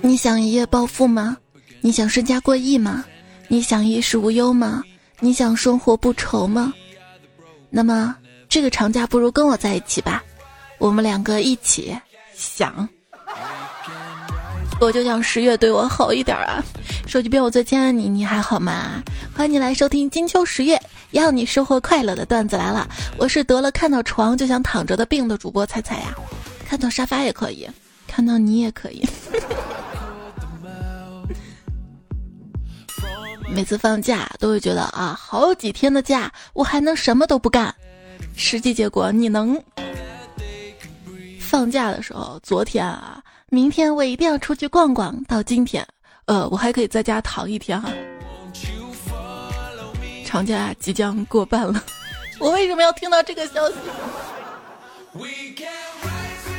你想一夜暴富吗？你想身家过亿吗？你想衣食无忧吗？你想生活不愁吗？那么这个长假不如跟我在一起吧，我们两个一起想。我就想十月对我好一点啊！手机边我最亲爱的你，你还好吗？欢迎你来收听金秋十月，要你收获快乐的段子来了。我是得了看到床就想躺着的病的主播彩彩呀，看到沙发也可以，看到你也可以。每次放假都会觉得啊，好几天的假我还能什么都不干，实际结果你能放假的时候，昨天啊。明天我一定要出去逛逛。到今天，呃，我还可以在家躺一天哈。长假即将过半了，我为什么要听到这个消息？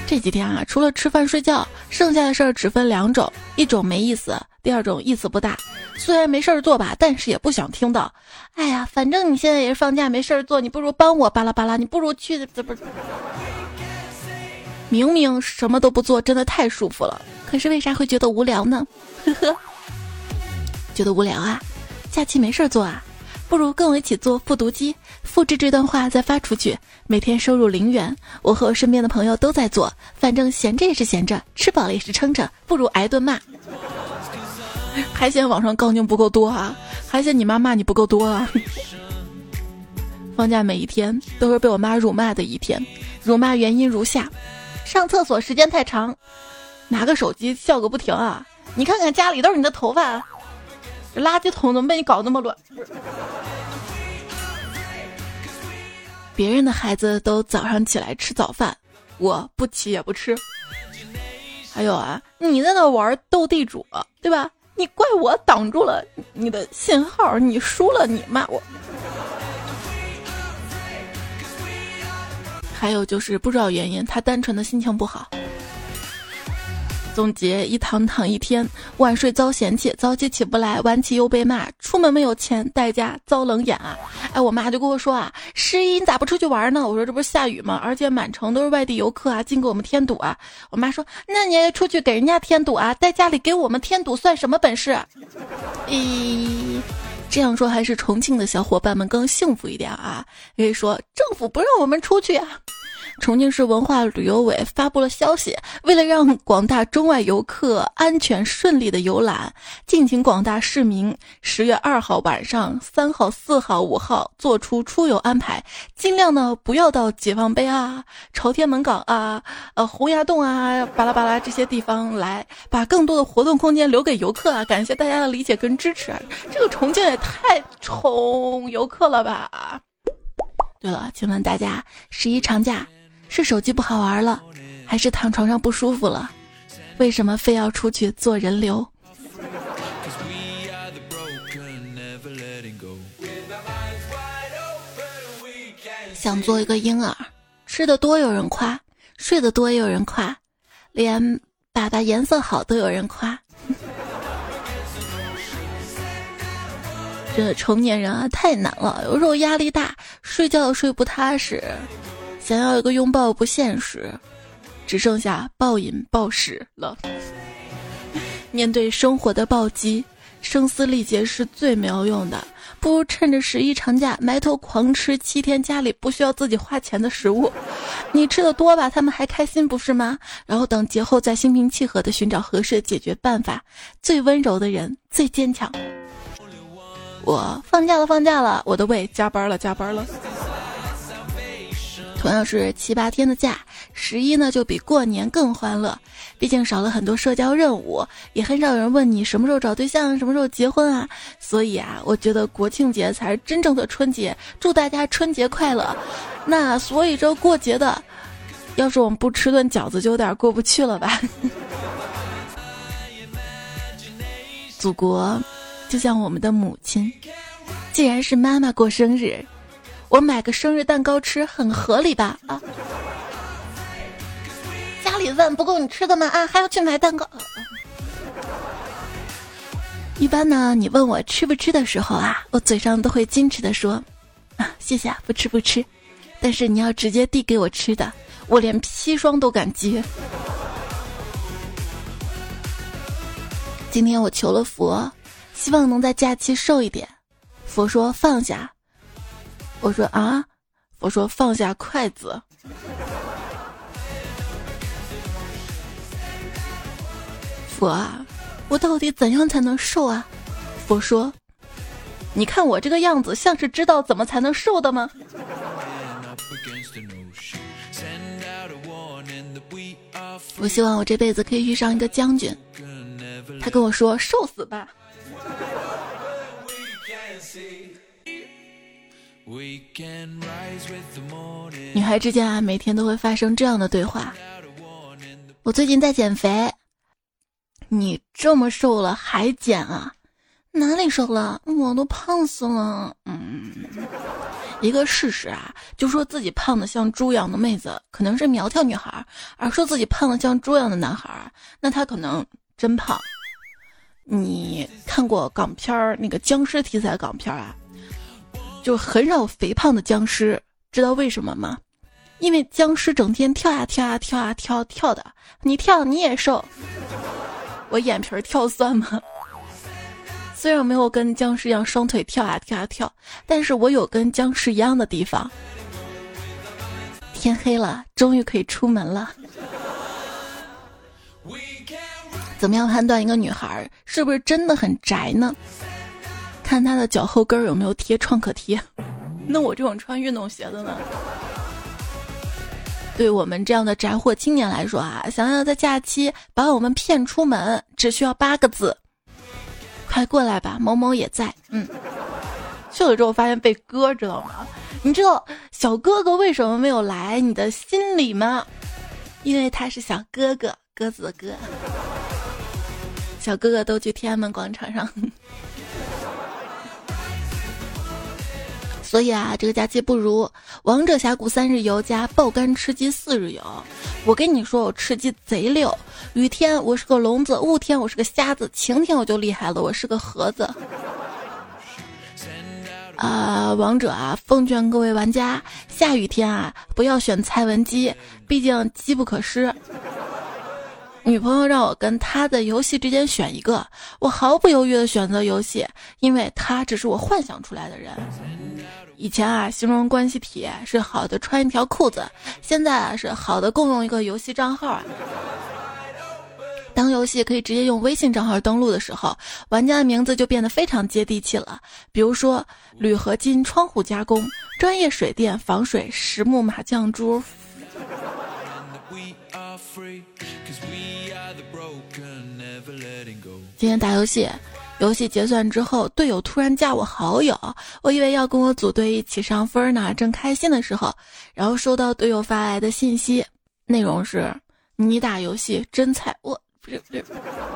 这几天啊，除了吃饭睡觉，剩下的事儿只分两种：一种没意思，第二种意思不大。虽然没事儿做吧，但是也不想听到。哎呀，反正你现在也是放假没事儿做，你不如帮我巴拉巴拉，你不如去这不。明明什么都不做，真的太舒服了。可是为啥会觉得无聊呢？呵呵，觉得无聊啊？假期没事儿做啊？不如跟我一起做复读机，复制这段话再发出去，每天收入零元。我和我身边的朋友都在做，反正闲着也是闲着，吃饱了也是撑着，不如挨顿骂。还嫌网上杠精不够多啊？还嫌你妈骂你不够多啊？放假每一天都是被我妈辱骂的一天，辱骂原因如下。上厕所时间太长，拿个手机笑个不停啊！你看看家里都是你的头发，垃圾桶怎么被你搞那么乱？别人的孩子都早上起来吃早饭，我不起也不吃。还有啊，你在那玩斗地主，对吧？你怪我挡住了你的信号，你输了你骂我。还有就是不知道原因，他单纯的心情不好。总结一躺躺一天，晚睡遭嫌弃，早起起不来，晚起又被骂，出门没有钱，代价遭冷眼啊！哎，我妈就跟我说啊，十一你咋不出去玩呢？我说这不是下雨吗？而且满城都是外地游客啊，净给我们添堵啊！我妈说，那你也出去给人家添堵啊，在家里给我们添堵算什么本事？咦。这样说还是重庆的小伙伴们更幸福一点啊！可以说政府不让我们出去啊。重庆市文化旅游委发布了消息，为了让广大中外游客安全顺利的游览，敬请广大市民十月二号晚上、三号、四号、五号做出出游安排，尽量呢不要到解放碑啊、朝天门港啊、呃洪崖洞啊、巴拉巴拉这些地方来，把更多的活动空间留给游客啊！感谢大家的理解跟支持。这个重庆也太宠游客了吧！对了，请问大家十一长假？是手机不好玩了，还是躺床上不舒服了？为什么非要出去做人流？想做一个婴儿，吃的多有人夸，睡得多也有人夸，连粑粑颜色好都有人夸。这成年人啊，太难了，有时候压力大，睡觉睡不踏实。想要一个拥抱不现实，只剩下暴饮暴食了。面对生活的暴击，声嘶力竭是最没有用的，不如趁着十一长假埋头狂吃七天家里不需要自己花钱的食物。你吃的多吧，他们还开心不是吗？然后等节后再心平气和的寻找合适的解决办法。最温柔的人最坚强。我放假了，放假了，我的胃加班了，加班了。同样是七八天的假，十一呢就比过年更欢乐，毕竟少了很多社交任务，也很少有人问你什么时候找对象，什么时候结婚啊。所以啊，我觉得国庆节才是真正的春节，祝大家春节快乐。那所以这过节的，要是我们不吃顿饺子，就有点过不去了吧？祖国就像我们的母亲，既然是妈妈过生日。我买个生日蛋糕吃很合理吧？啊，家里饭不够你吃的吗？啊，还要去买蛋糕？一般呢，你问我吃不吃的时候啊，我嘴上都会矜持的说，啊，谢谢，不吃不吃。但是你要直接递给我吃的，我连砒霜都敢接。今天我求了佛，希望能在假期瘦一点。佛说放下。我说啊，佛说放下筷子。佛啊，我到底怎样才能瘦啊？佛说，你看我这个样子，像是知道怎么才能瘦的吗？我希望我这辈子可以遇上一个将军，他跟我说瘦死吧。女孩之间啊，每天都会发生这样的对话。我最近在减肥，你这么瘦了还减啊？哪里瘦了？我都胖死了。嗯，一个事实啊，就说自己胖的像猪一样的妹子可能是苗条女孩，而说自己胖的像猪一样的男孩，那他可能真胖。你看过港片儿那个僵尸题材港片儿啊？就很少肥胖的僵尸，知道为什么吗？因为僵尸整天跳呀跳呀跳呀跳跳的，你跳你也瘦。我眼皮跳算吗？虽然没有跟僵尸一样双腿跳呀跳呀跳，但是我有跟僵尸一样的地方。天黑了，终于可以出门了。怎么样判断一个女孩是不是真的很宅呢？看他的脚后跟有没有贴创可贴，那我这种穿运动鞋的呢？对我们这样的宅货青年来说啊，想要在假期把我们骗出门，只需要八个字：快过来吧，某某也在。嗯，去了之后发现被割，知道吗？你知道小哥哥为什么没有来你的心里吗？因为他是小哥哥，鸽子的鸽。小哥哥都去天安门广场上。所以啊，这个假期不如王者峡谷三日游加爆肝吃鸡四日游。我跟你说，我吃鸡贼溜。雨天我是个聋子，雾天我是个瞎子，晴天我就厉害了，我是个盒子。啊，王者啊，奉劝各位玩家，下雨天啊，不要选蔡文姬，毕竟机不可失。女朋友让我跟她的游戏之间选一个，我毫不犹豫的选择游戏，因为她只是我幻想出来的人。以前啊，形容关系体是好的穿一条裤子，现在啊是好的共用一个游戏账号啊。当游戏可以直接用微信账号登录的时候，玩家的名字就变得非常接地气了。比如说铝合金窗户加工、专业水电防水、实木麻将桌。今天打游戏。游戏结算之后，队友突然加我好友，我以为要跟我组队一起上分呢，正开心的时候，然后收到队友发来的信息，内容是“你打游戏真菜”，我不是不是，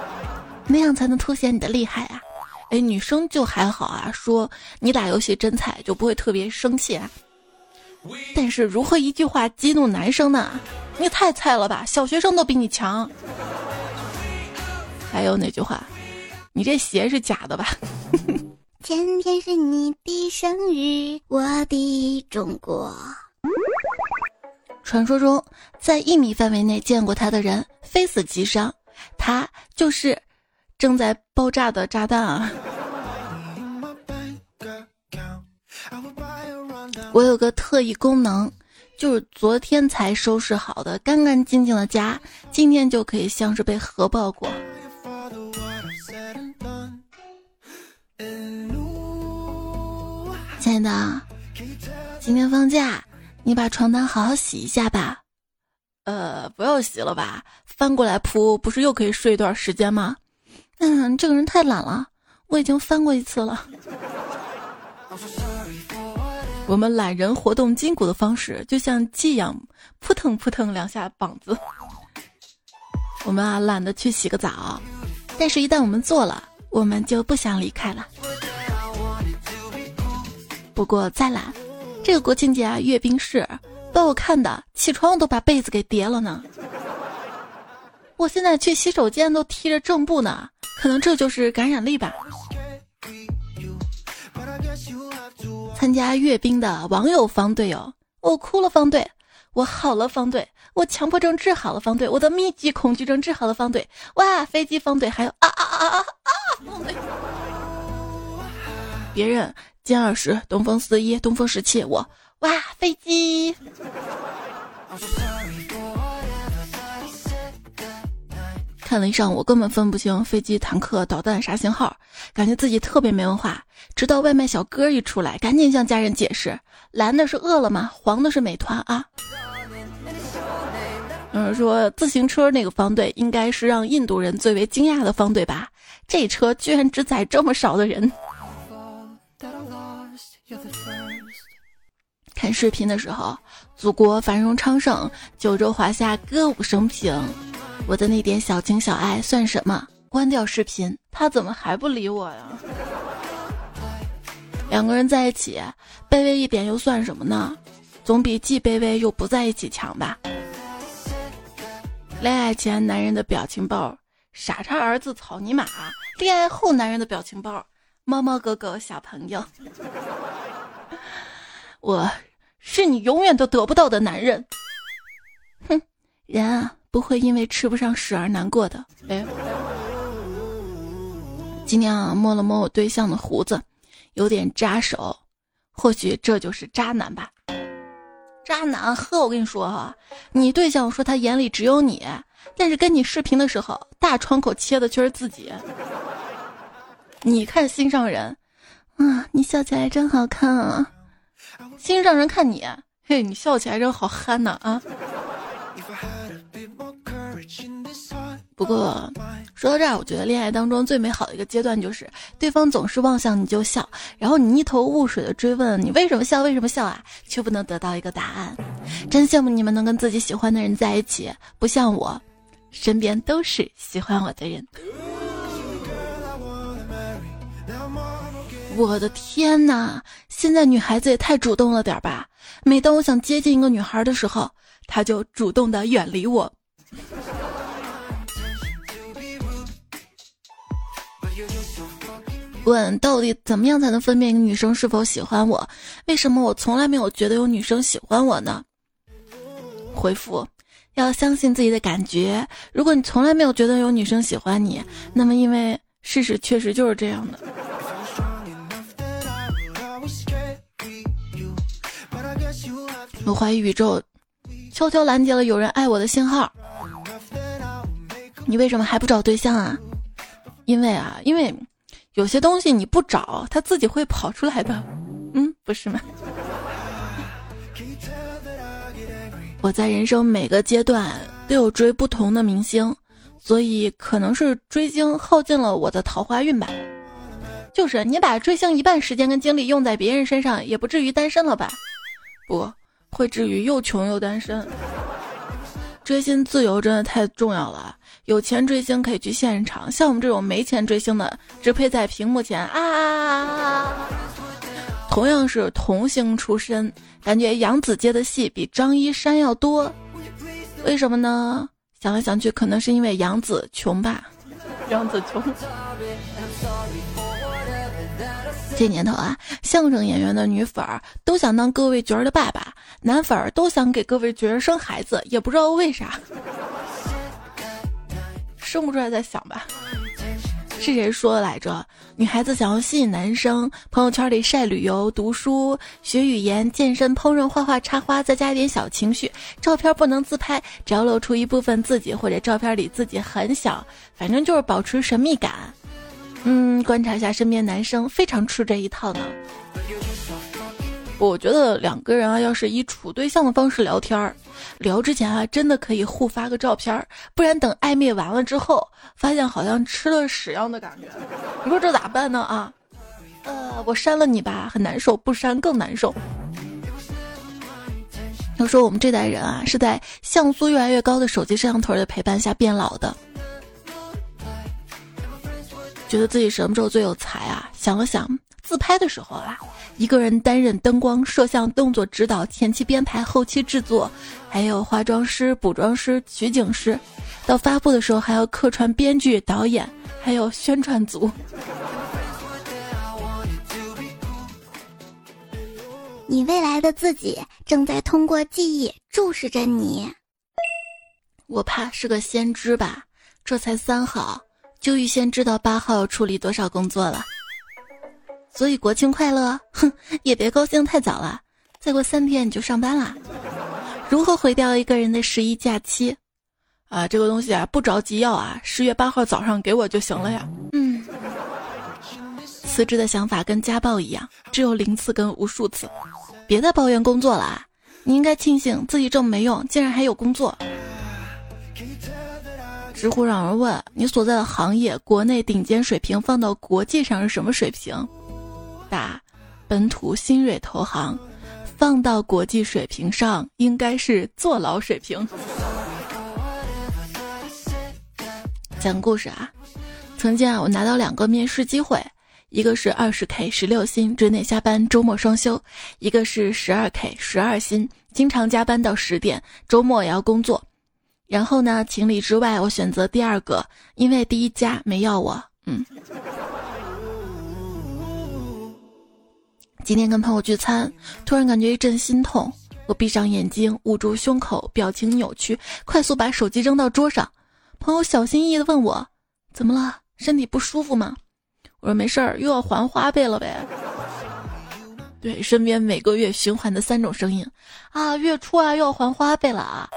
那样才能凸显你的厉害啊！哎，女生就还好啊，说你打游戏真菜就不会特别生气啊。但是如何一句话激怒男生呢？你太菜了吧，小学生都比你强。还有哪句话？你这鞋是假的吧？今天是你的生日，我的中国。传说中，在一米范围内见过他的人，非死即伤。他就是正在爆炸的炸弹啊！我有个特异功能，就是昨天才收拾好的干干净净的家，今天就可以像是被核爆过。亲爱的，今天放假，你把床单好好洗一下吧。呃，不要洗了吧，翻过来铺，不是又可以睡一段时间吗？嗯，这个人太懒了，我已经翻过一次了。我们懒人活动筋骨的方式，就像鸡一样，扑腾扑腾两下膀子。我们啊，懒得去洗个澡，但是一旦我们做了，我们就不想离开了。不过再懒，这个国庆节啊，阅兵式把我看的起床都把被子给叠了呢。我现在去洗手间都踢着正步呢，可能这就是感染力吧。参加阅兵的网友方队友，我哭了方队，我好了方队，我强迫症治好了方队，我的密集恐惧症治好了方队，哇，飞机方队，还有啊啊啊啊 别人歼二十、东风四一、东风十七，我哇飞机。看了一上午，根本分不清飞机、坦克、导弹啥型号，感觉自己特别没文化。直到外卖小哥一出来，赶紧向家人解释：蓝的是饿了么，黄的是美团啊。嗯，说自行车那个方队应该是让印度人最为惊讶的方队吧？这车居然只载这么少的人。看视频的时候，祖国繁荣昌盛，九州华夏歌舞升平。我的那点小情小爱算什么？关掉视频，他怎么还不理我呀？两个人在一起，卑微一点又算什么呢？总比既卑微又不在一起强吧？恋爱前男人的表情包，傻叉儿子草泥马；恋爱后男人的表情包，猫猫狗狗小朋友。我是你永远都得不到的男人。哼，人啊。不会因为吃不上屎而难过的。哎，今天啊，摸了摸我对象的胡子，有点扎手，或许这就是渣男吧。渣男，呵，我跟你说哈，你对象说他眼里只有你，但是跟你视频的时候，大窗口切的却是自己。你看心上人，啊，你笑起来真好看啊。心上人看你，嘿，你笑起来真好憨呐啊。不过说到这儿，我觉得恋爱当中最美好的一个阶段就是对方总是望向你就笑，然后你一头雾水的追问你为什么笑，为什么笑啊，却不能得到一个答案。真羡慕你们能跟自己喜欢的人在一起，不像我，身边都是喜欢我的人。我的天哪，现在女孩子也太主动了点吧？每当我想接近一个女孩的时候，她就主动的远离我。问到底怎么样才能分辨一个女生是否喜欢我？为什么我从来没有觉得有女生喜欢我呢？回复：要相信自己的感觉。如果你从来没有觉得有女生喜欢你，那么因为事实确实就是这样的。我怀疑宇宙悄悄拦截了有人爱我的信号。你为什么还不找对象啊？因为啊，因为。有些东西你不找，它自己会跑出来的，嗯，不是吗？我在人生每个阶段都有追不同的明星，所以可能是追星耗尽了我的桃花运吧。就是你把追星一半时间跟精力用在别人身上，也不至于单身了吧？不会至于又穷又单身。追星自由真的太重要了。有钱追星可以去现场，像我们这种没钱追星的，只配在屏幕前啊。同样是童星出身，感觉杨子接的戏比张一山要多，为什么呢？想来想去，可能是因为杨子穷吧。杨子穷。这年头啊，相声演员的女粉儿都想当各位角儿的爸爸，男粉儿都想给各位角儿生孩子，也不知道为啥。生不出来再想吧。是谁说的来着？女孩子想要吸引男生，朋友圈里晒旅游、读书、学语言、健身、烹饪、画画、插花，再加一点小情绪。照片不能自拍，只要露出一部分自己，或者照片里自己很小，反正就是保持神秘感。嗯，观察一下身边男生，非常吃这一套呢。我觉得两个人啊，要是以处对象的方式聊天儿，聊之前啊，真的可以互发个照片儿，不然等暧昧完了之后，发现好像吃了屎一样的感觉，你说这咋办呢啊？呃，我删了你吧，很难受；不删更难受。要说我们这代人啊，是在像素越来越高的手机摄像头的陪伴下变老的，觉得自己什么时候最有才啊？想了想。自拍的时候啊，一个人担任灯光、摄像、动作指导、前期编排、后期制作，还有化妆师、补妆师、取景师，到发布的时候还要客串编剧、导演，还有宣传组。你未来的自己正在通过记忆注视着你。我怕是个先知吧？这才三号，就预先知道八号要处理多少工作了。所以国庆快乐，哼，也别高兴太早了，再过三天你就上班啦。如何毁掉一个人的十一假期？啊，这个东西啊，不着急要啊，十月八号早上给我就行了呀。嗯，辞职的想法跟家暴一样，只有零次跟无数次。别再抱怨工作了啊，你应该庆幸自己这么没用，竟然还有工作。知乎让人问你所在的行业国内顶尖水平放到国际上是什么水平？答：本土新锐投行，放到国际水平上应该是坐牢水平。讲故事啊，曾经啊，我拿到两个面试机会，一个是二十 K 十六薪，之内下班，周末双休；一个是十二 K 十二薪，经常加班到十点，周末也要工作。然后呢？情理之外，我选择第二个，因为第一家没要我。嗯。今天跟朋友聚餐，突然感觉一阵心痛，我闭上眼睛，捂住胸口，表情扭曲，快速把手机扔到桌上。朋友小心翼翼的问我：“怎么了？身体不舒服吗？”我说：“没事儿，又要还花呗了呗。”对，身边每个月循环的三种声音啊，月初啊又要还花呗了啊。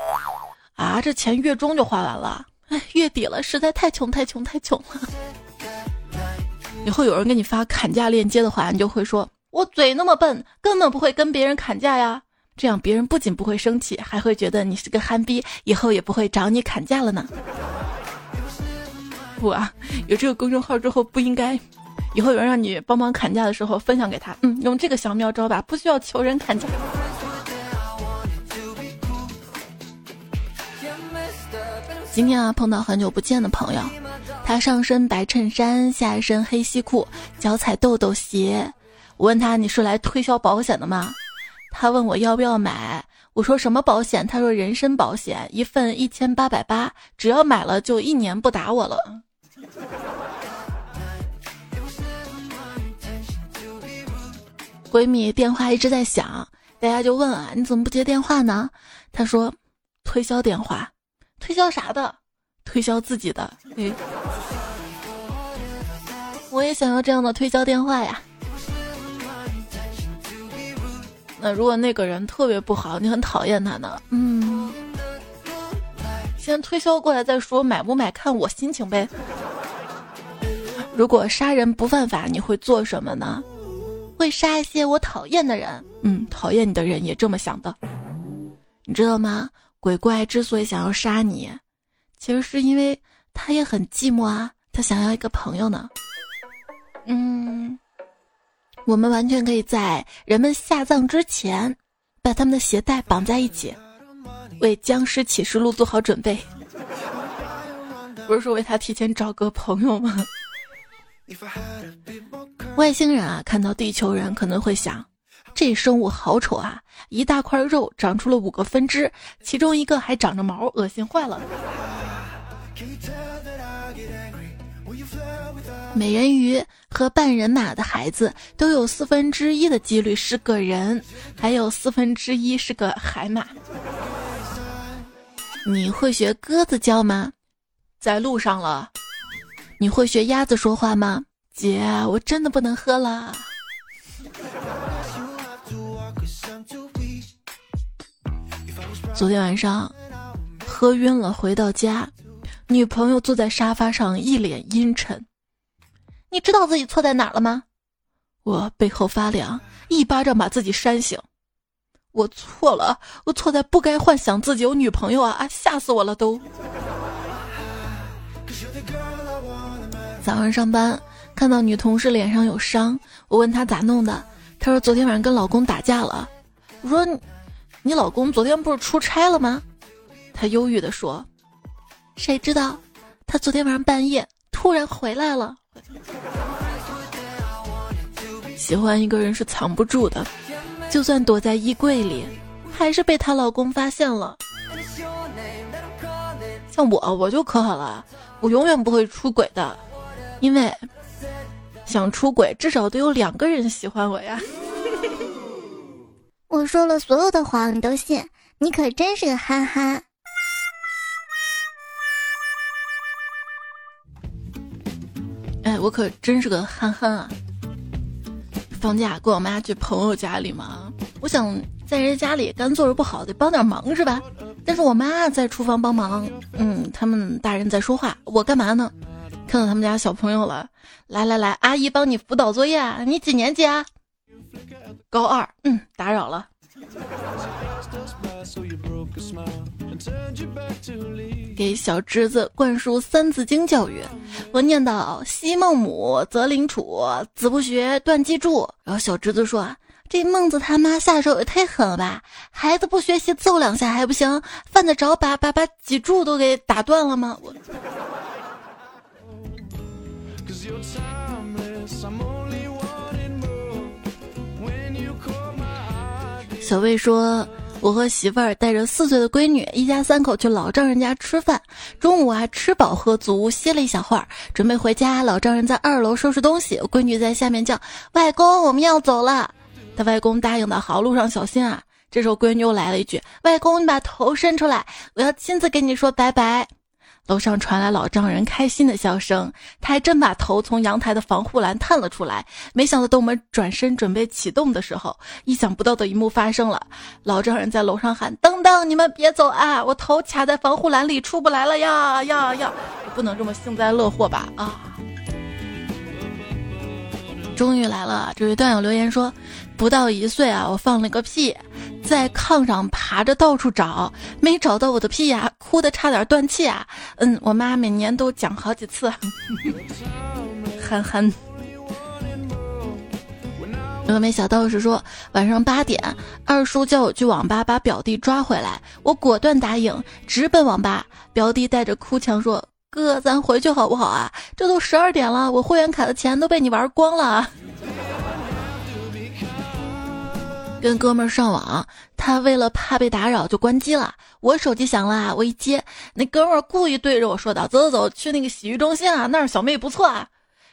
啊，这钱月中就花完了，哎，月底了，实在太穷太穷太穷了。以后有人给你发砍价链接的话，你就会说：“我嘴那么笨，根本不会跟别人砍价呀。”这样别人不仅不会生气，还会觉得你是个憨逼，以后也不会找你砍价了呢。不啊，有这个公众号之后不应该，以后有人让你帮忙砍价的时候分享给他，嗯，用这个小妙招吧，不需要求人砍价。今天啊，碰到很久不见的朋友，他上身白衬衫，下身黑西裤，脚踩豆豆鞋。我问他：“你是来推销保险的吗？”他问我要不要买，我说什么保险？他说人身保险，一份一千八百八，只要买了就一年不打我了。闺蜜电话一直在响，大家就问啊，你怎么不接电话呢？她说推销电话。推销啥的？推销自己的。哎，我也想要这样的推销电话呀。那如果那个人特别不好，你很讨厌他呢？嗯，先推销过来再说，买不买看我心情呗。如果杀人不犯法，你会做什么呢？会杀一些我讨厌的人。嗯，讨厌你的人也这么想的，你知道吗？鬼怪之所以想要杀你，其实是因为他也很寂寞啊，他想要一个朋友呢。嗯，我们完全可以在人们下葬之前，把他们的鞋带绑在一起，为僵尸启示录做好准备。不是说为他提前找个朋友吗？外星人啊，看到地球人可能会想。这生物好丑啊！一大块肉长出了五个分支，其中一个还长着毛，恶心坏了。美人鱼和半人马的孩子都有四分之一的几率是个人，还有四分之一是个海马。你会学鸽子叫吗？在路上了。你会学鸭子说话吗？姐，我真的不能喝了。昨天晚上喝晕了，回到家，女朋友坐在沙发上，一脸阴沉。你知道自己错在哪儿了吗？我背后发凉，一巴掌把自己扇醒。我错了，我错在不该幻想自己有女朋友啊！啊，吓死我了都。早上上班看到女同事脸上有伤，我问她咋弄的，她说昨天晚上跟老公打架了。我说。你老公昨天不是出差了吗？她忧郁的说：“谁知道，他昨天晚上半夜突然回来了。”喜欢一个人是藏不住的，就算躲在衣柜里，还是被她老公发现了。像我，我就可好了，我永远不会出轨的，因为想出轨，至少得有两个人喜欢我呀。我说了所有的谎，你都信？你可真是个憨憨。哎，我可真是个憨憨啊！放假跟我妈去朋友家里嘛，我想在人家家里干坐着不好，得帮点忙是吧？但是我妈在厨房帮忙，嗯，他们大人在说话，我干嘛呢？看到他们家小朋友了，来来来，阿姨帮你辅导作业，你几年级啊？高二，嗯，打扰了。给小侄子灌输《三字经》教育，我念叨：“昔孟母，择邻处，子不学，断机杼。”然后小侄子说：“这孟子他妈下手也太狠了吧！孩子不学习，揍两下还不行，犯得着把把把脊柱都给打断了吗？”我。小魏说。我和媳妇儿带着四岁的闺女，一家三口去老丈人家吃饭。中午啊，吃饱喝足，歇了一小会儿，准备回家。老丈人在二楼收拾东西，闺女在下面叫：“外公，我们要走了。”他外公答应的好，路上小心啊。这时候闺女又来了一句：“外公，你把头伸出来，我要亲自跟你说拜拜。”楼上传来老丈人开心的笑声，他还真把头从阳台的防护栏探了出来。没想到，等我们转身准备启动的时候，意想不到的一幕发生了。老丈人在楼上喊：“等等，你们别走啊！我头卡在防护栏里，出不来了呀呀呀！不能这么幸灾乐祸吧？啊！”终于来了，这位段友留言说：“不到一岁啊，我放了个屁。”在炕上爬着到处找，没找到我的屁呀，哭的差点断气啊！嗯，我妈每年都讲好几次。憨憨。峨眉小道士说，晚上八点，二叔叫我去网吧把表弟抓回来，我果断答应，直奔网吧。表弟带着哭腔说：“哥，咱回去好不好啊？这都十二点了，我会员卡的钱都被你玩光了。”跟哥们儿上网，他为了怕被打扰就关机了。我手机响了，我一接，那哥们儿故意对着我说道：“走走走，去那个洗浴中心啊，那儿小妹不错啊。”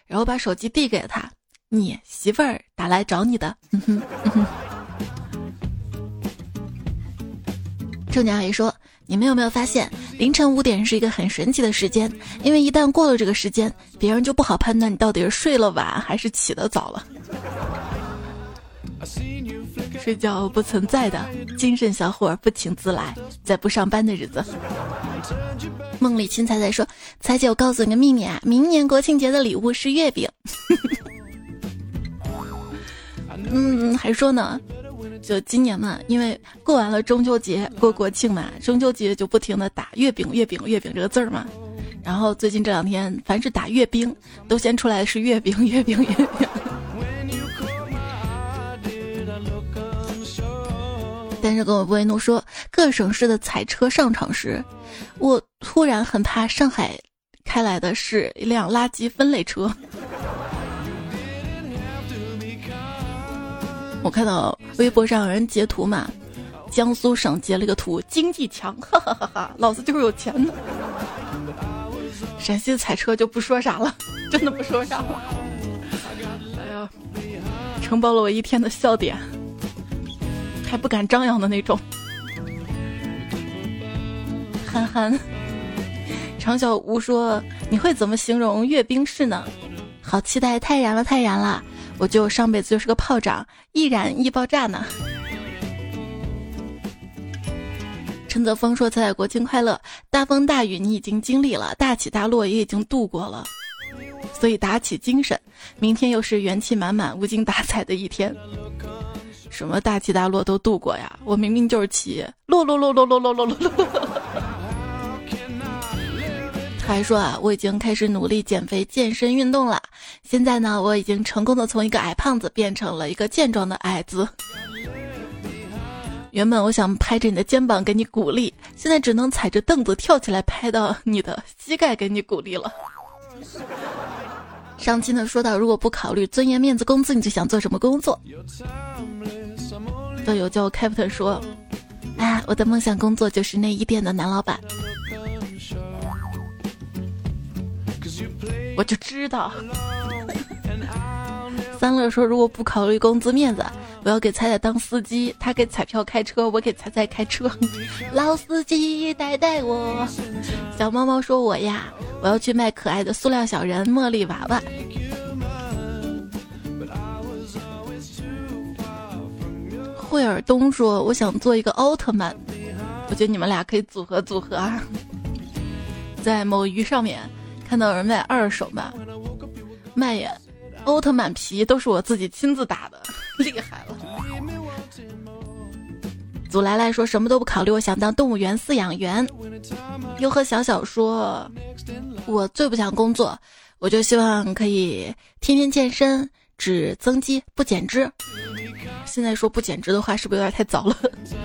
然后把手机递给了他：“你媳妇儿打来找你的。”正经阿姨说：“你们有没有发现，凌晨五点是一个很神奇的时间？因为一旦过了这个时间，别人就不好判断你到底是睡了晚还是起得早了。”睡觉不存在的精神小伙不请自来，在不上班的日子。梦里青菜菜说：“彩姐，我告诉你个秘密啊，明年国庆节的礼物是月饼。”嗯，还说呢，就今年嘛，因为过完了中秋节，过国庆嘛，中秋节就不停的打月饼、月饼、月饼这个字儿嘛。然后最近这两天，凡是打阅兵，都先出来的是月饼、月饼、月饼。但是跟我维奴说，各省市的彩车上场时，我突然很怕上海开来的是一辆垃圾分类车。我看到微博上有人截图嘛，江苏省截了个图，经济强，哈哈哈哈，老子就是有钱的。陕西的彩车就不说啥了，真的不说啥了。承包了我一天的笑点。还不敢张扬的那种，憨憨。常小吴说：“你会怎么形容阅兵式呢？”好期待，太燃了，太燃了！我就上辈子就是个炮仗，易燃易爆炸呢。陈泽峰说：“彩彩国庆快乐！大风大雨你已经经历了，大起大落也已经度过了，所以打起精神，明天又是元气满满、无精打采的一天。”什么大起大落都度过呀！我明明就是起落落落落落落落落落。还说啊，我已经开始努力减肥、健身、运动了。现在呢，我已经成功的从一个矮胖子变成了一个健壮的矮子。原本我想拍着你的肩膀给你鼓励，现在只能踩着凳子跳起来拍到你的膝盖给你鼓励了。上期呢说到，如果不考虑尊严、面子、工资，你就想做什么工作？都有叫我 Captain 说：“哎，我的梦想工作就是内衣店的男老板。”我就知道。三乐说：“如果不考虑工资面子，我要给彩彩当司机，他给彩票开车，我给彩彩开车。老司机带带我。”小猫猫说：“我呀，我要去卖可爱的塑料小人、茉莉娃娃。”惠尔东说：“我想做一个奥特曼。”我觉得你们俩可以组合组合啊。在某鱼上面看到有人卖二手嘛，卖呀，奥特曼皮都是我自己亲自打的，厉害了。祖来来说什么都不考虑，我想当动物园饲养员。又和小小说，我最不想工作，我就希望可以天天健身，只增肌不减脂。现在说不减脂的话，是不是有点太早了？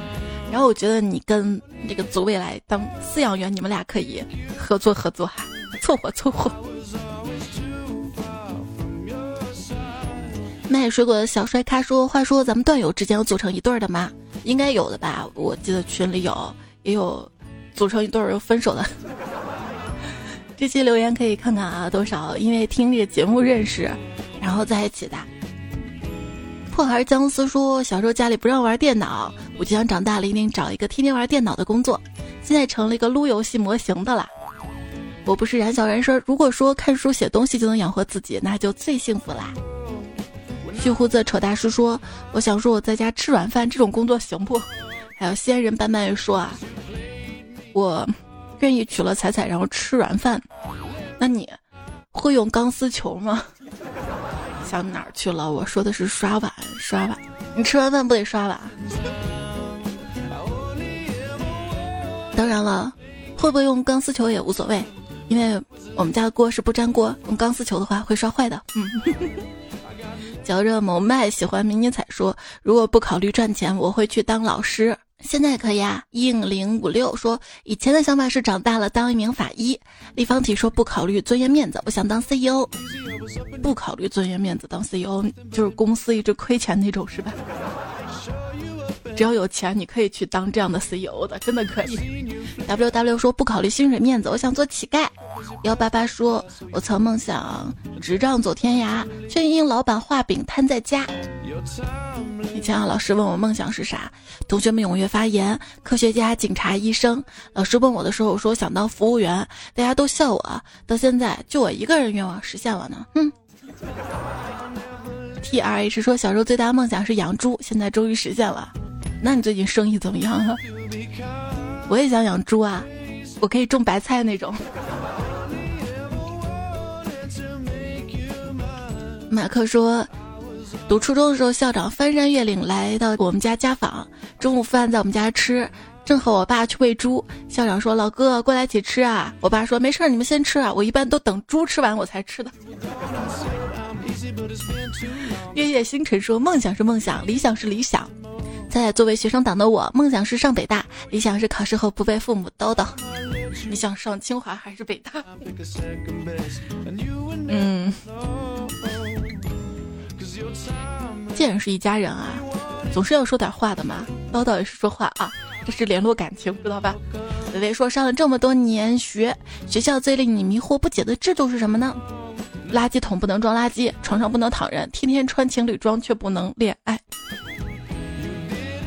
然后我觉得你跟这个祖未来当饲养员，你们俩可以合作合作哈，凑合凑合。卖水果的小帅咖说：“话说咱们段友之间有组成一对的吗？应该有的吧？我记得群里有，也有组成一对又分手的。这期留言可以看看啊，多少因为听这个节目认识，然后在一起的。”破孩姜思说：“小时候家里不让玩电脑，我就想长大了一定找一个天天玩电脑的工作。现在成了一个撸游戏模型的啦。我不是燃小人说，如果说看书写东西就能养活自己，那就最幸福啦。”旭胡子丑大师说：“我想说我在家吃软饭这种工作行不？”还有仙人斑斑说：“啊，我愿意娶了彩彩，然后吃软饭。那你会用钢丝球吗？” 想哪儿去了？我说的是刷碗，刷碗。你吃完饭不得刷碗？当然了，会不会用钢丝球也无所谓，因为我们家的锅是不粘锅，用钢丝球的话会刷坏的。嗯。嚼着某麦喜欢迷你彩说，如果不考虑赚钱，我会去当老师。现在可以啊。应零五六说，以前的想法是长大了当一名法医。立方体说不考虑尊严面子，我想当 CEO。不考虑尊严面子当 CEO，就是公司一直亏钱那种是吧？只要有钱，你可以去当这样的 CEO 的，真的可以。W W 说不考虑薪水面子，我想做乞丐。幺八八说，我曾梦想执杖走天涯，却因老板画饼瘫在家。以前啊，老师问我梦想是啥，同学们踊跃发言：科学家、警察、医生。老师问我的时候，我说想当服务员，大家都笑我。到现在，就我一个人愿望实现了呢。哼。T R H 说，小时候最大的梦想是养猪，现在终于实现了。那你最近生意怎么样啊？我也想养猪啊，我可以种白菜那种。马克说，读初中的时候，校长翻山越岭来到我们家家访，中午饭在我们家吃，正和我爸去喂猪。校长说：“老哥，过来一起吃啊！”我爸说：“没事儿，你们先吃啊，我一般都等猪吃完我才吃的。”月夜星辰说：“梦想是梦想，理想是理想。”在作为学生党的我，梦想是上北大，理想是考试后不被父母叨叨。你想上清华还是北大？嗯，既然是一家人啊，总是要说点话的嘛。叨叨也是说话啊，这是联络感情，知道吧？微微说，上了这么多年学，学校最令你迷惑不解的制度是什么呢？垃圾桶不能装垃圾，床上不能躺人，天天穿情侣装却不能恋爱。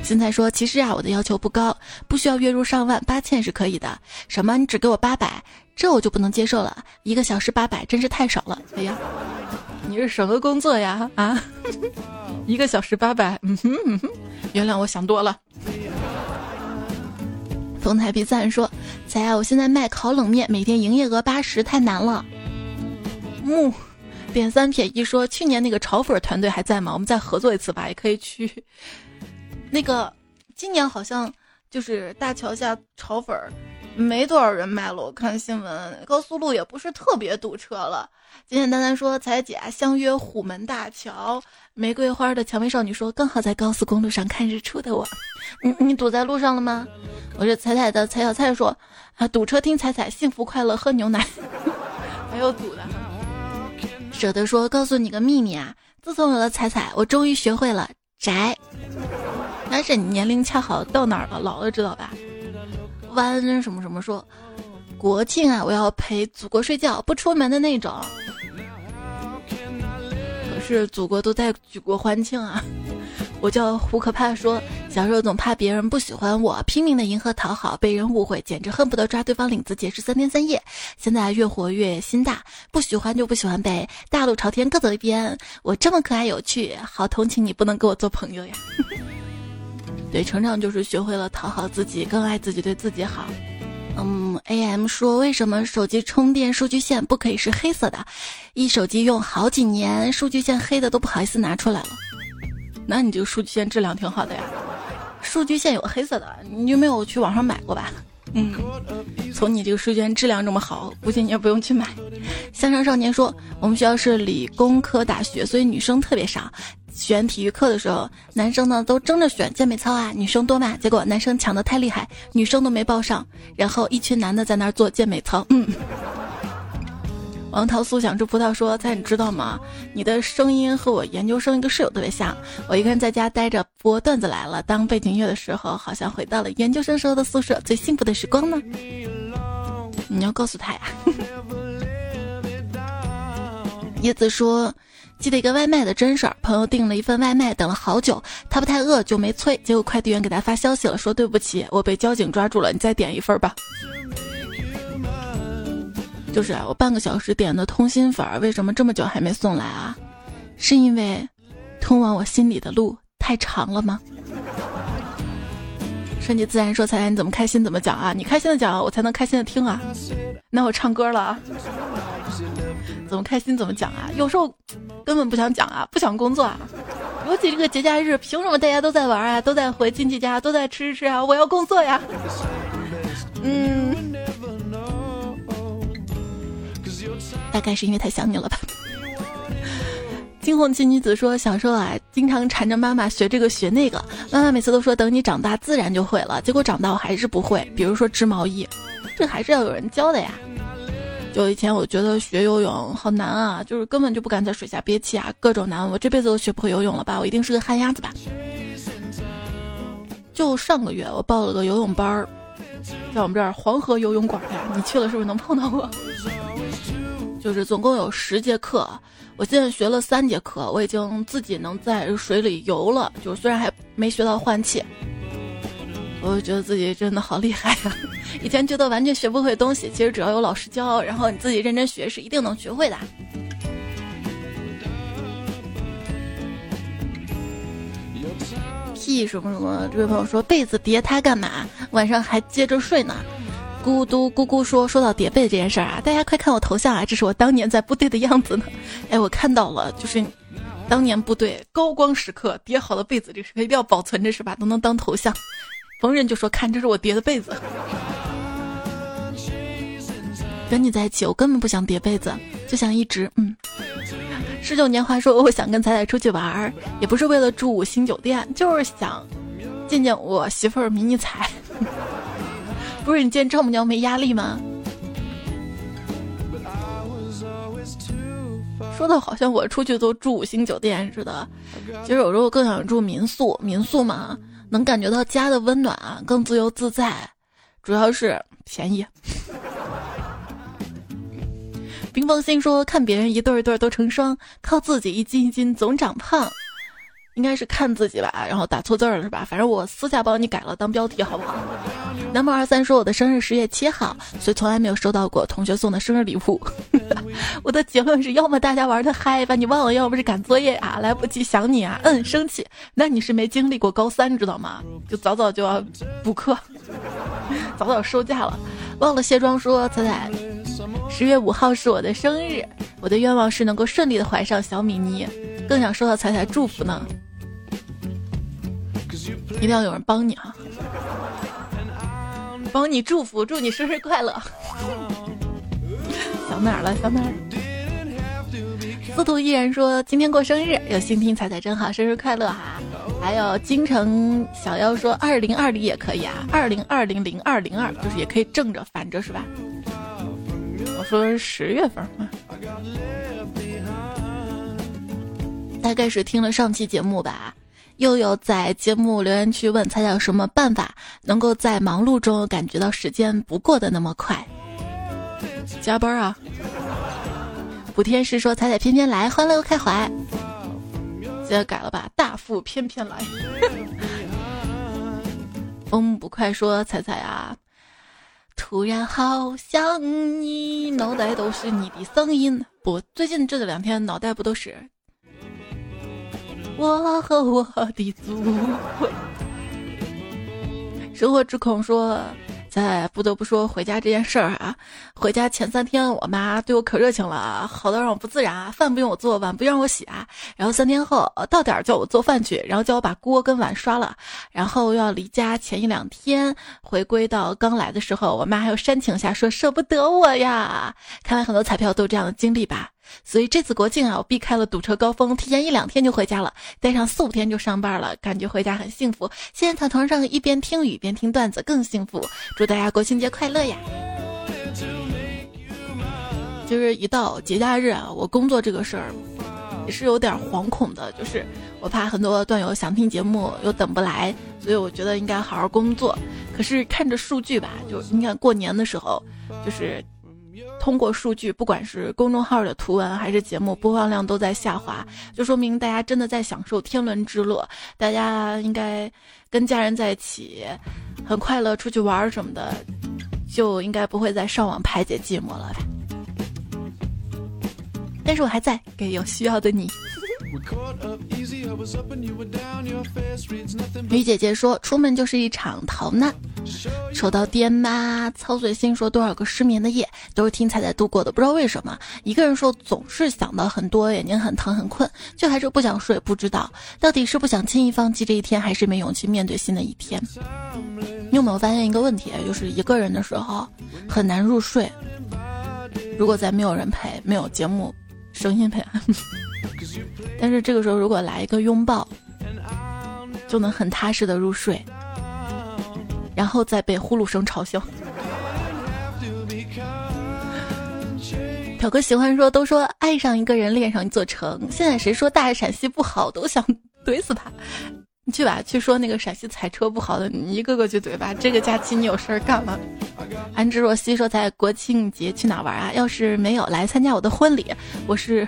现在说，其实啊，我的要求不高，不需要月入上万，八千是可以的。什么？你只给我八百，这我就不能接受了。一个小时八百，真是太少了。哎呀，你是什么工作呀？啊，一个小时八百，嗯哼，原谅我想多了。风台比赞说：“仔啊，我现在卖烤冷面，每天营业额八十，太难了。”木点三撇一说：“去年那个炒粉团队还在吗？我们再合作一次吧，也可以去。”那个今年好像就是大桥下炒粉儿没多少人卖了，我看新闻，高速路也不是特别堵车了。简简单单说，彩姐相约虎门大桥，玫瑰花的蔷薇少女说，刚好在高速公路上看日出的我，你你堵在路上了吗？我是彩彩的彩小菜说，啊堵车听彩彩，幸福快乐喝牛奶，还有堵的。舍得说，告诉你个秘密啊，自从有了彩彩，我终于学会了宅。但是你年龄恰好到哪儿了？老了知道吧？弯什么什么说，国庆啊，我要陪祖国睡觉，不出门的那种。可是祖国都在举国欢庆啊！我叫胡可怕，说小时候总怕别人不喜欢我，拼命的迎合讨好，被人误会，简直恨不得抓对方领子解释三天三夜。现在越活越心大，不喜欢就不喜欢呗，大路朝天各走一边。我这么可爱有趣，好同情你，不能跟我做朋友呀。对，成长就是学会了讨好自己，更爱自己，对自己好。嗯，A M 说，为什么手机充电数据线不可以是黑色的？一手机用好几年，数据线黑的都不好意思拿出来了。那你这个数据线质量挺好的呀。数据线有黑色的，你就没有去网上买过吧？嗯，从你这个数据线质量这么好，估计你也不用去买。向上少年说，我们学校是理工科大学，所以女生特别少。选体育课的时候，男生呢都争着选健美操啊，女生多嘛。结果男生抢的太厉害，女生都没报上，然后一群男的在那儿做健美操。嗯。王桃素想吃葡萄说：“猜你知道吗？你的声音和我研究生一个室友特别像。我一个人在家待着播段子来了，当背景音乐的时候，好像回到了研究生时候的宿舍，最幸福的时光呢。你要告诉他呀。”叶子说：“记得一个外卖的真事儿，朋友订了一份外卖，等了好久，他不太饿就没催，结果快递员给他发消息了，说对不起，我被交警抓住了，你再点一份吧。”就是啊，我半个小时点的通心粉，为什么这么久还没送来啊？是因为通往我心里的路太长了吗？顺其自然说：“彩彩，你怎么开心怎么讲啊？你开心的讲，我才能开心的听啊。那我唱歌了啊？怎么开心怎么讲啊？有时候根本不想讲啊，不想工作啊。尤其这个节假日，凭什么大家都在玩啊，都在回亲戚家，都在吃吃吃啊？我要工作呀。嗯。”大概是因为太想你了吧。惊鸿奇女子说：“小时候啊，经常缠着妈妈学这个学那个，妈妈每次都说等你长大自然就会了，结果长大我还是不会。比如说织毛衣，这还是要有人教的呀。就以前我觉得学游泳好难啊，就是根本就不敢在水下憋气啊，各种难，我这辈子都学不会游泳了吧？我一定是个旱鸭子吧？就上个月我报了个游泳班儿，在我们这儿黄河游泳馆呀，你去了是不是能碰到我？”就是总共有十节课，我现在学了三节课，我已经自己能在水里游了。就虽然还没学到换气，我就觉得自己真的好厉害呀！以前觉得完全学不会东西，其实只要有老师教，然后你自己认真学，是一定能学会的。屁什么什么，这位朋友说被子叠它干嘛？晚上还接着睡呢。咕嘟咕咕说：“说到叠被这件事儿啊，大家快看我头像啊，这是我当年在部队的样子呢。哎，我看到了，就是当年部队高光时刻叠好的被子，这个时刻一定要保存着是吧？都能当头像。逢人就说看，这是我叠的被子。跟你在一起，我根本不想叠被子，就想一直嗯。十九年华说，我想跟彩彩出去玩儿，也不是为了住五星酒店，就是想见见我媳妇儿迷你彩。”不是你见丈母娘没压力吗？说的好像我出去都住五星酒店似的，其实有时候更想住民宿。民宿嘛，能感觉到家的温暖啊，更自由自在，主要是便宜。冰封心说：“看别人一对一对都成双，靠自己一斤一斤总长胖。”应该是看自己吧，然后打错字了是吧？反正我私下帮你改了当标题，好不好？南梦二三说我的生日十月七号，所以从来没有收到过同学送的生日礼物。我的结论是要么大家玩的嗨把你忘了，要不是赶作业啊，来不及想你啊，嗯，生气。那你是没经历过高三，知道吗？就早早就要补课，早早收假了。忘了卸妆说彩彩，十月五号是我的生日，我的愿望是能够顺利的怀上小米妮，更想收到彩彩祝福呢。一定要有人帮你啊！帮你祝福，祝你生日快乐。想哪儿了？想哪儿？司徒依然说今天过生日，有心听彩彩真好，生日快乐哈！还有京城小妖说二零二零也可以啊，二零二零零二零二就是也可以正着反着是吧？我说是十月份嘛，大概是听了上期节目吧。又有在节目留言区问彩彩有什么办法能够在忙碌中感觉到时间不过得那么快？加班啊！补天使说彩彩偏偏来，欢乐开怀。现在改了吧，大富偏偏来。风不快说彩彩啊，突然好想你，脑袋都是你的声音。不，最近这两天脑袋不都是。我和我的祖国。生活之恐说。在不得不说回家这件事儿啊，回家前三天我妈对我可热情了，好到让我不自然啊，饭不用我做，碗不让我洗啊。然后三天后到点儿叫我做饭去，然后叫我把锅跟碗刷了。然后要离家前一两天回归到刚来的时候，我妈还有煽情下说舍不得我呀。看来很多彩票都有这样的经历吧。所以这次国庆啊，我避开了堵车高峰，提前一两天就回家了，待上四五天就上班了，感觉回家很幸福。现在躺床上一边听雨一边听段子更幸福。祝大家国庆节快乐呀！就是一到节假日啊，我工作这个事儿也是有点惶恐的，就是我怕很多段友想听节目又等不来，所以我觉得应该好好工作。可是看着数据吧，就你看过年的时候，就是。通过数据，不管是公众号的图文还是节目播放量都在下滑，就说明大家真的在享受天伦之乐。大家应该跟家人在一起，很快乐，出去玩什么的，就应该不会再上网排解寂寞了吧？但是我还在，给有需要的你。女姐姐说：“出门就是一场逃难。”收到爹妈操碎心说多少个失眠的夜都是听彩彩度过的，不知道为什么一个人说总是想到很多，眼睛很疼很困，却还是不想睡。不知道到底是不想轻易放弃这一天，还是没勇气面对新的一天。你有没有发现一个问题，就是一个人的时候很难入睡。如果在没有人陪，没有节目声音陪，但是这个时候如果来一个拥抱，就能很踏实的入睡。然后再被呼噜声吵醒。表哥喜欢说，都说爱上一个人，恋上一座城。现在谁说大陕西不好，都想怼死他。你去吧，去说那个陕西踩车不好的，你一个个去怼吧。这个假期你有事儿干吗？安之若曦说，在国庆节去哪玩啊？要是没有来参加我的婚礼，我是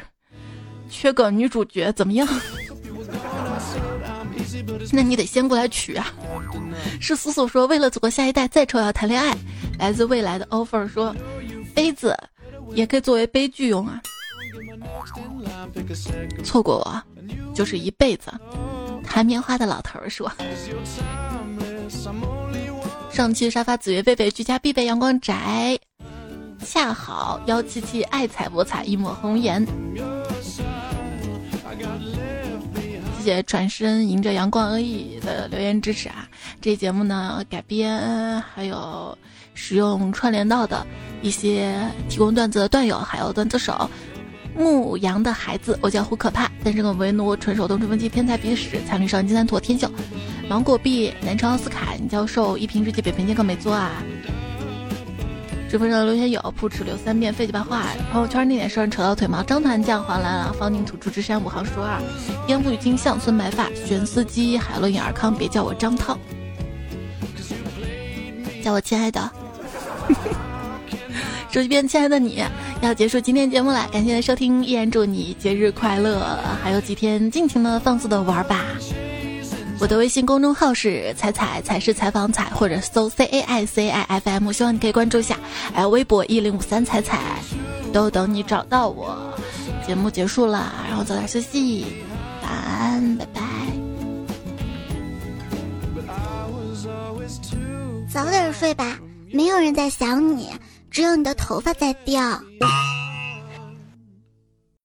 缺个女主角，怎么样？那你得先过来取啊！是苏苏说，为了祖国下一代，再丑要谈恋爱。来自未来的 offer 说，杯子也可以作为悲剧用啊。错过我就是一辈子。弹棉花的老头说，上期沙发紫月贝贝居家必备阳光宅，恰好幺七七爱彩博彩一抹红颜。谢谢转身迎着阳光 A E 的留言支持啊！这节目呢改编还有使用串联到的一些提供段子的段友，还有段子手牧羊的孩子，我叫胡可怕，单身狗为奴，纯手动吹风机，天才鼻屎，残绿少年金三坨，天秀，芒果币，南朝奥斯卡，教授，一瓶日记，北平健康美作啊！直播上留言有：扑哧留三遍，废几把话。朋友圈那点事儿，扯到腿毛。张团将黄兰兰，方宁土著之山五行数二。烟雾与金像孙白发，玄司机，海洛因尔康，别叫我张涛，叫我亲爱的。手机边亲爱的你，要结束今天节目了，感谢收听，依然祝你节日快乐，还有几天尽情的放肆的玩吧。我的微信公众号是彩彩彩是采访彩，或者搜 C A I C I F M，希望你可以关注一下。还有微博一零五三彩彩，都等你找到我。节目结束了，然后早点休息，晚安，拜拜。早点睡吧，没有人在想你，只有你的头发在掉。